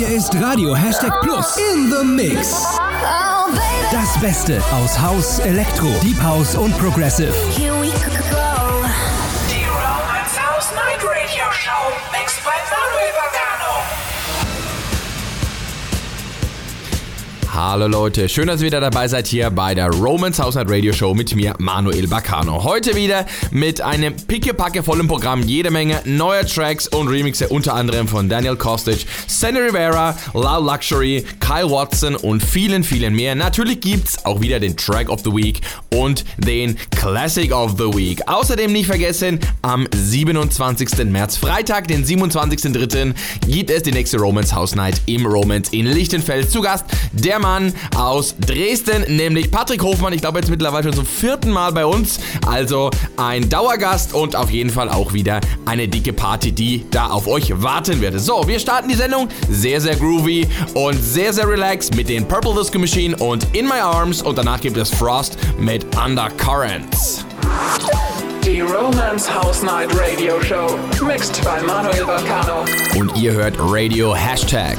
Hier ist Radio Hashtag Plus in the Mix. Das Beste aus House, Elektro, Deep House und Progressive. Hallo Leute, schön, dass ihr wieder dabei seid hier bei der Romance House Night Radio Show mit mir, Manuel Baccano. Heute wieder mit einem pickepacke vollen Programm, jede Menge neuer Tracks und Remixe, unter anderem von Daniel Kostic, Sandy Rivera, Loud Luxury, Kyle Watson und vielen, vielen mehr. Natürlich gibt's auch wieder den Track of the Week und den Classic of the Week. Außerdem nicht vergessen, am 27. März, Freitag, den 27.03., gibt es die nächste Romance House Night im Romance in Lichtenfeld. Zu Gast der Mann aus Dresden, nämlich Patrick Hofmann. Ich glaube jetzt mittlerweile schon zum vierten Mal bei uns. Also ein Dauergast und auf jeden Fall auch wieder eine dicke Party, die da auf euch warten wird. So, wir starten die Sendung sehr, sehr groovy und sehr, sehr relaxed mit den Purple Disco Machine und In My Arms und danach gibt es Frost mit Undercurrents. Die Romance House Night Radio Show. Mixed by Manuel Bagano. Und ihr hört Radio Hashtag.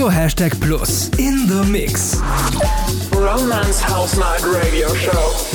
Radio Hashtag Plus in the Mix. Romance House Night Radio Show.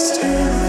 still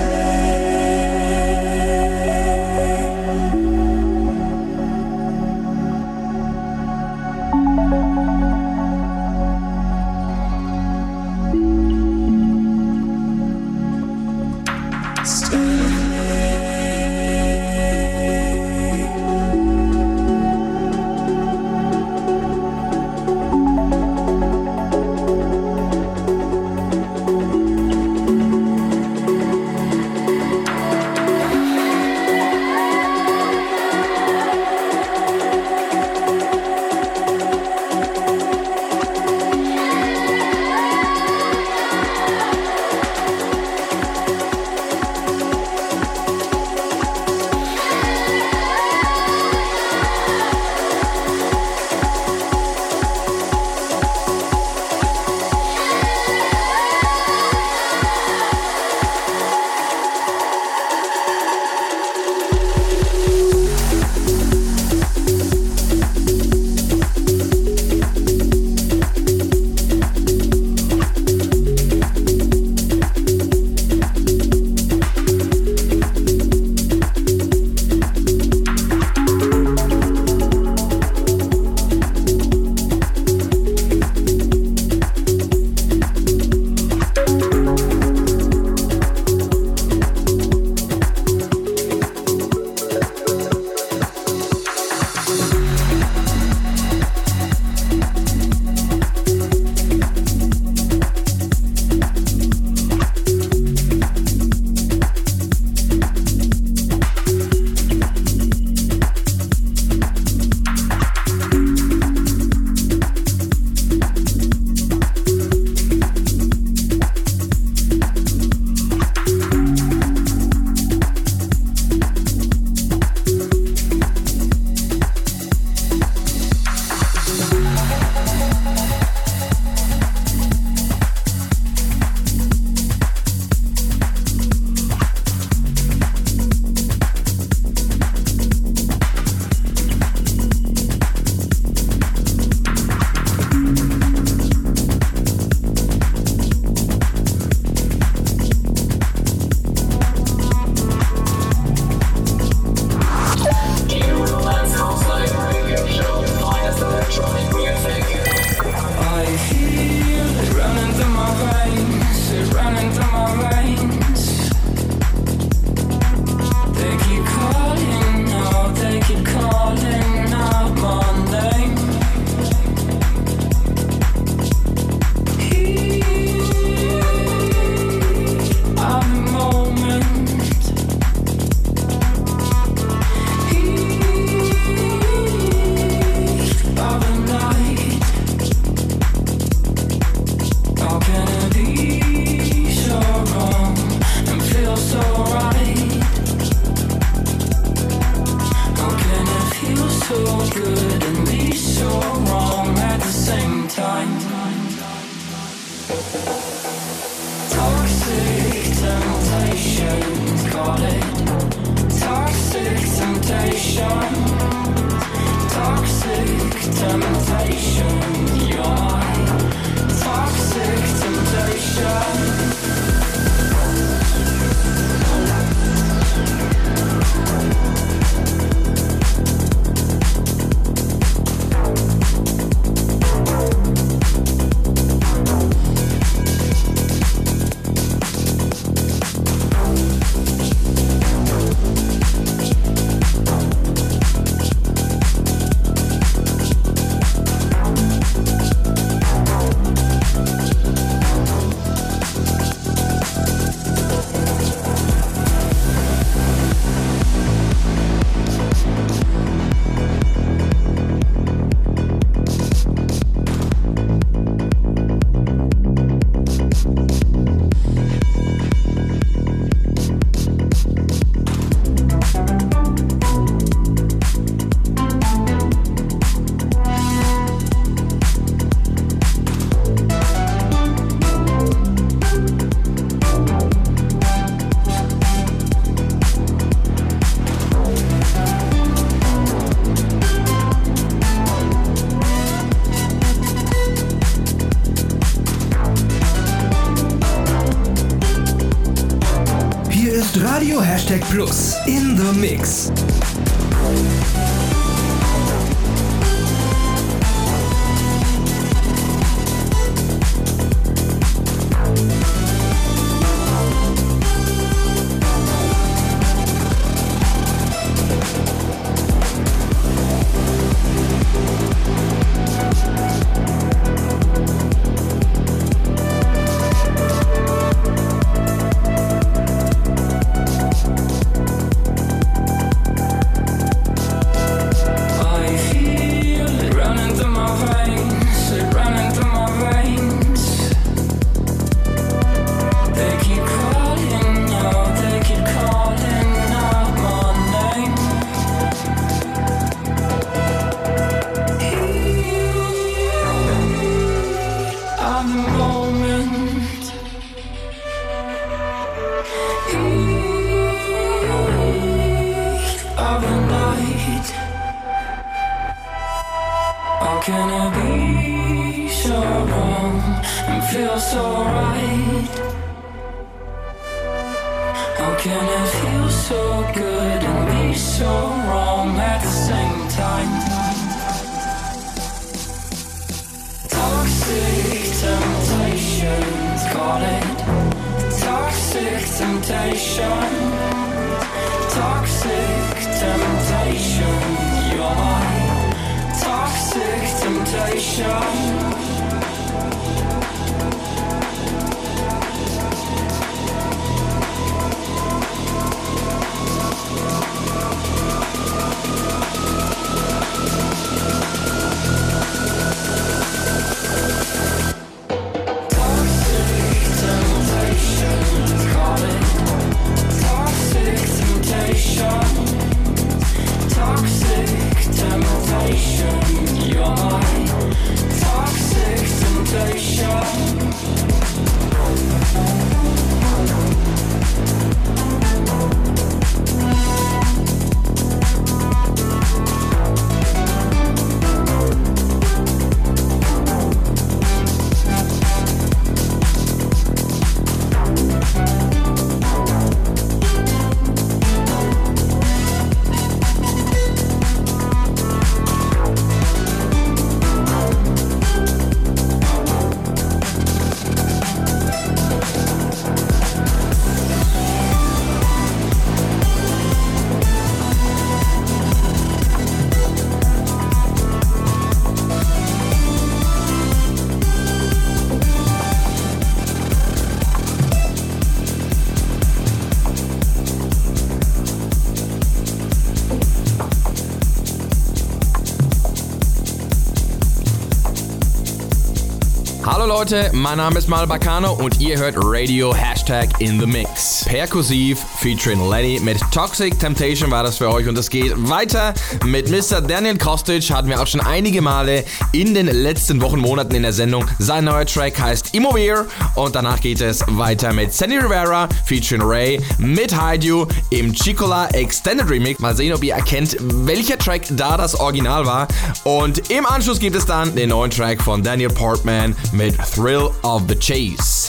Leute, mein Name ist Mal Bacano und ihr hört Radio Hashtag in the Mix. Perkussiv featuring Lenny mit Toxic Temptation war das für euch und es geht weiter mit Mr. Daniel Kostic. Hatten wir auch schon einige Male in den letzten Wochen, Monaten in der Sendung. Sein neuer Track heißt Immovere und danach geht es weiter mit Sandy Rivera featuring Ray mit Hide You im Chicola Extended Remix. Mal sehen, ob ihr erkennt, welcher Track da das Original war. Und im Anschluss gibt es dann den neuen Track von Daniel Portman mit Thrill of the Chase.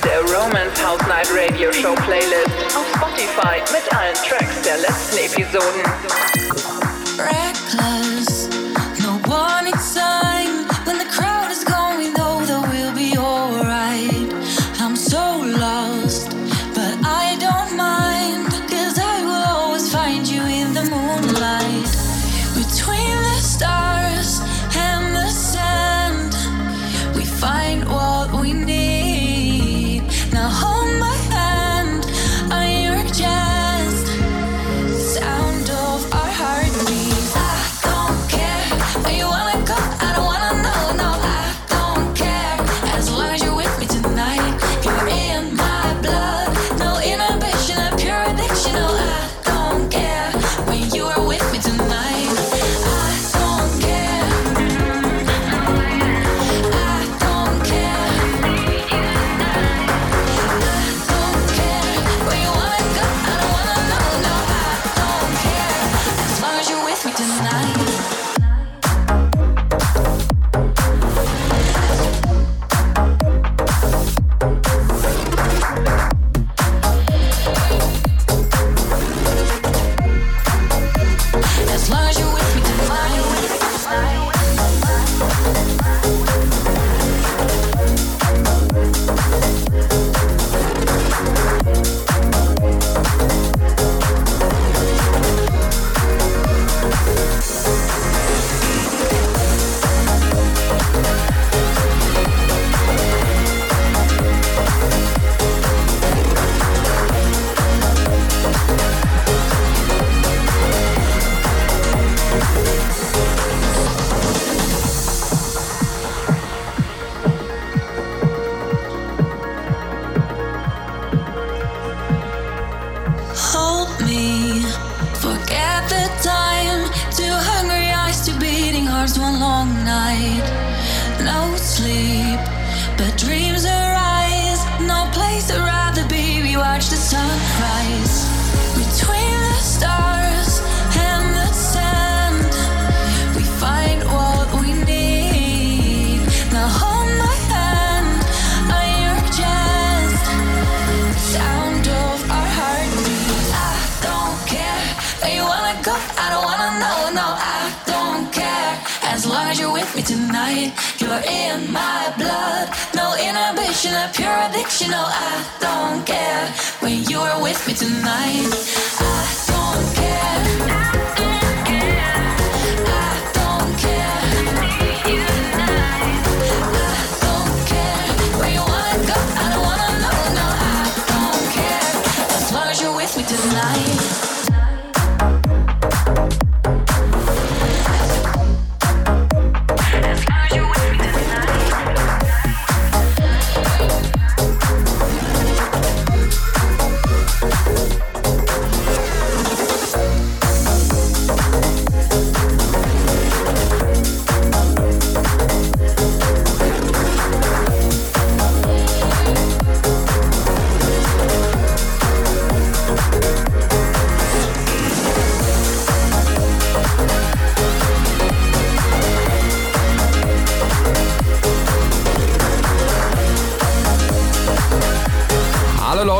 der Romance House Night Radio Show Playlist auf Spotify mit allen Tracks der letzten Episoden. Reckless.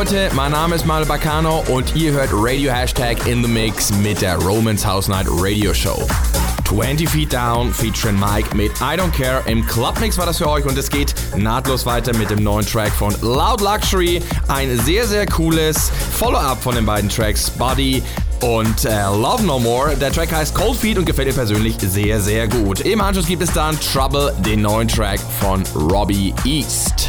Leute, mein Name ist Mal Bacano und ihr hört Radio Hashtag in the Mix mit der Romans House Night Radio Show. 20 Feet Down featuring Mike mit I Don't Care. Im Clubmix war das für euch und es geht nahtlos weiter mit dem neuen Track von Loud Luxury. Ein sehr, sehr cooles Follow-up von den beiden Tracks Buddy und äh, Love No More. Der Track heißt Cold Feet und gefällt mir persönlich sehr, sehr gut. Im Anschluss gibt es dann Trouble, den neuen Track von Robbie East.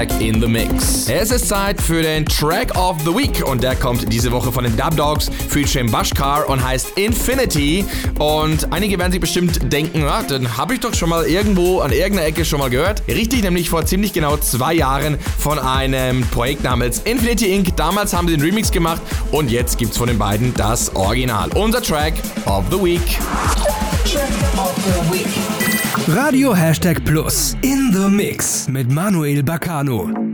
Hashtag in the Mix. Es ist Zeit für den Track of the Week und der kommt diese Woche von den Dub Dogs featuring Bashkar und heißt Infinity. Und einige werden sich bestimmt denken, ah, den habe ich doch schon mal irgendwo an irgendeiner Ecke schon mal gehört. Richtig, nämlich vor ziemlich genau zwei Jahren von einem Projekt namens Infinity Inc. Damals haben sie den Remix gemacht und jetzt gibt's von den beiden das Original. Unser Track of the Week. Track of the Week. Radio Hashtag Plus in the Mix mit Manuel Baccano.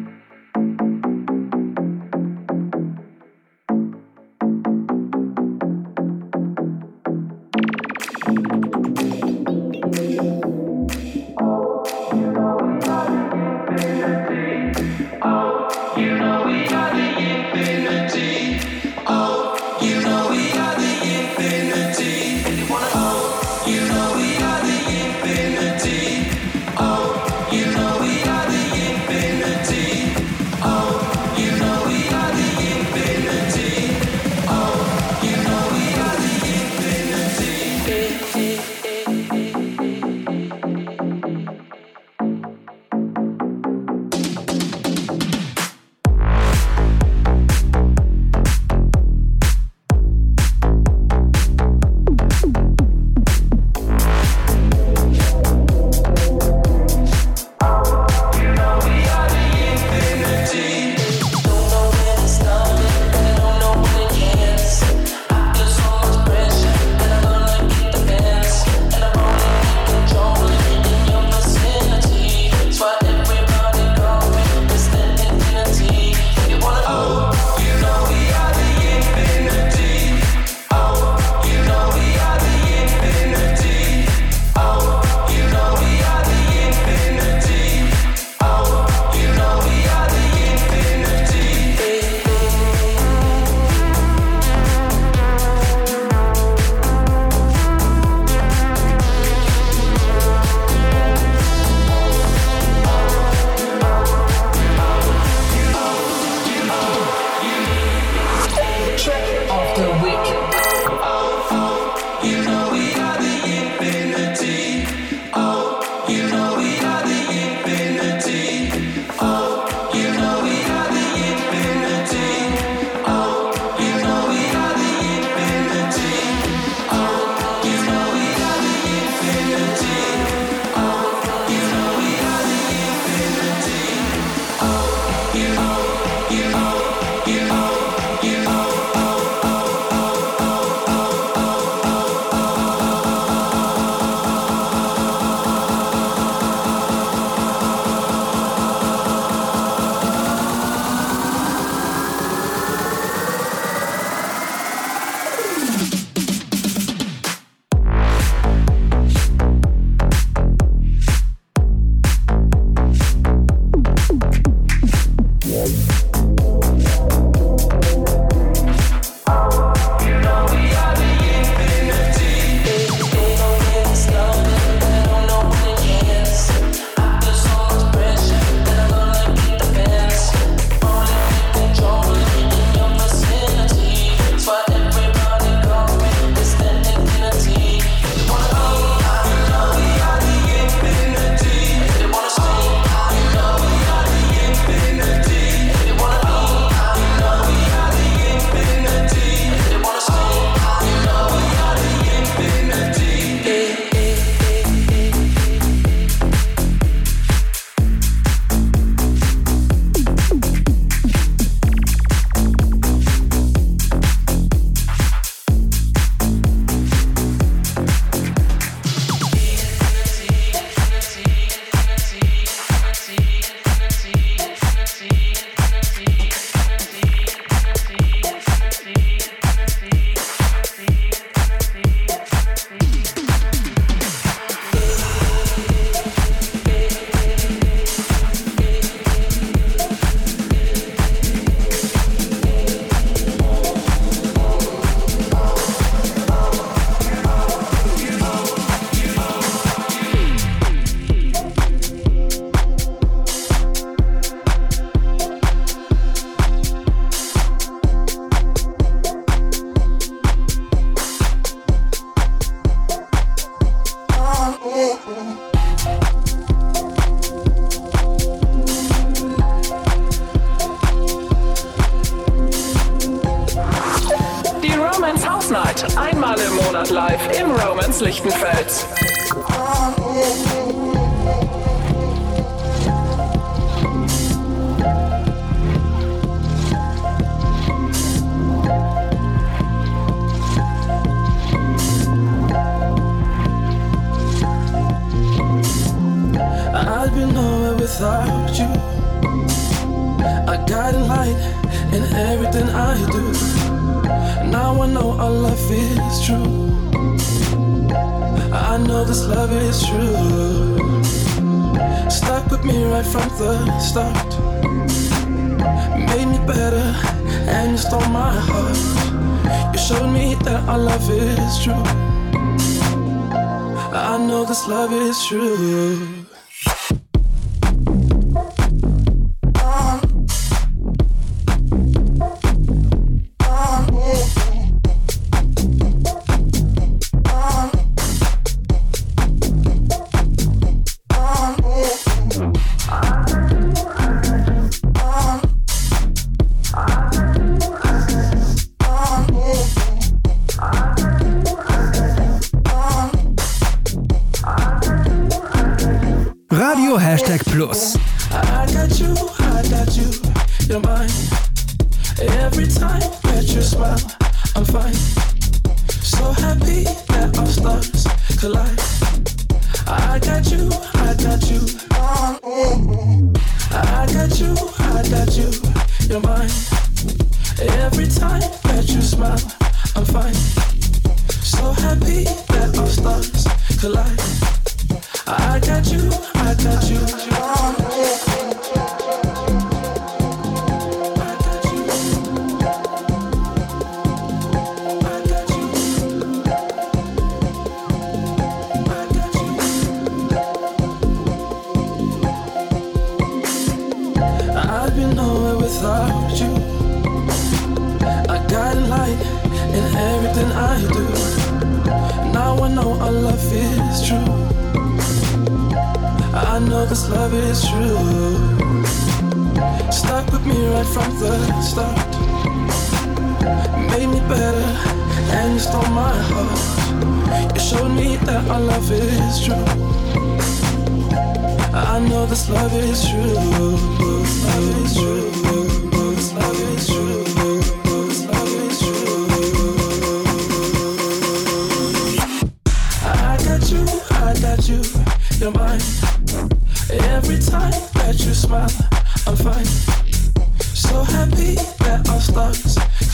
Plus.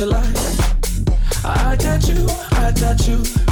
Stars collide. I got you, I got you.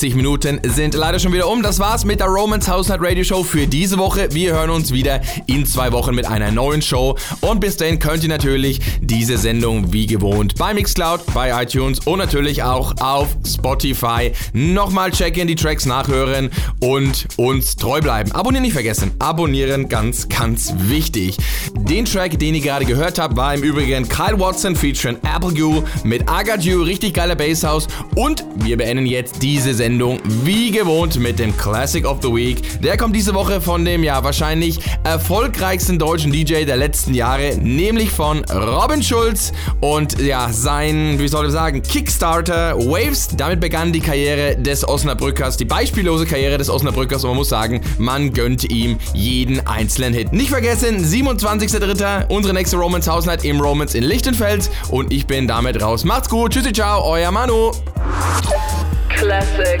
60 Minuten sind leider schon wieder um. Das war's mit der Romance House Night Radio Show für diese Woche. Wir hören uns wieder in zwei Wochen mit einer neuen Show. Und bis dahin könnt ihr natürlich diese Sendung wie gewohnt bei Mixcloud, bei iTunes und natürlich auch auf Spotify nochmal checken, die Tracks nachhören und uns treu bleiben. Abonnieren nicht vergessen. Abonnieren ganz, ganz wichtig. Den Track, den ihr gerade gehört habt, war im Übrigen Kyle Watson featuring Apple Goo mit You, richtig geiler Basshouse. Und wir beenden jetzt diese Sendung wie gewohnt mit dem Classic of the Week. Der kommt diese Woche von dem ja wahrscheinlich erfolgreichsten deutschen DJ der letzten Jahre, nämlich von Robin Schulz und ja, sein, wie soll ich sagen, Kickstarter Waves. Damit begann die Karriere des Osnabrückers, die beispiellose Karriere des Osnabrückers und man muss sagen, man gönnt ihm jeden einzelnen Hit. Nicht vergessen, 27.03. unsere nächste Romance House Night im Romance in Lichtenfels und ich bin damit raus. Macht's gut, tschüssi, ciao, euer Manu. Classic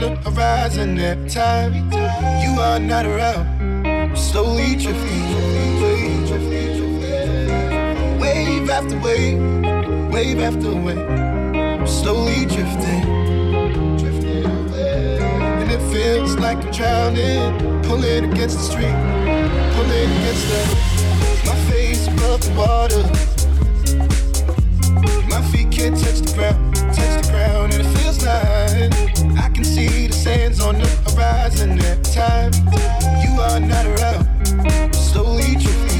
the horizon every time you are not around. I'm slowly drifting, wave after wave, wave after wave. I'm slowly drifting, and it feels like I'm drowning, pulling against the street, pulling against the. My face above the water. My feet can't touch the ground, touch the ground, and it feels I can see the sands on the horizon every time you are not around. Slowly drifting,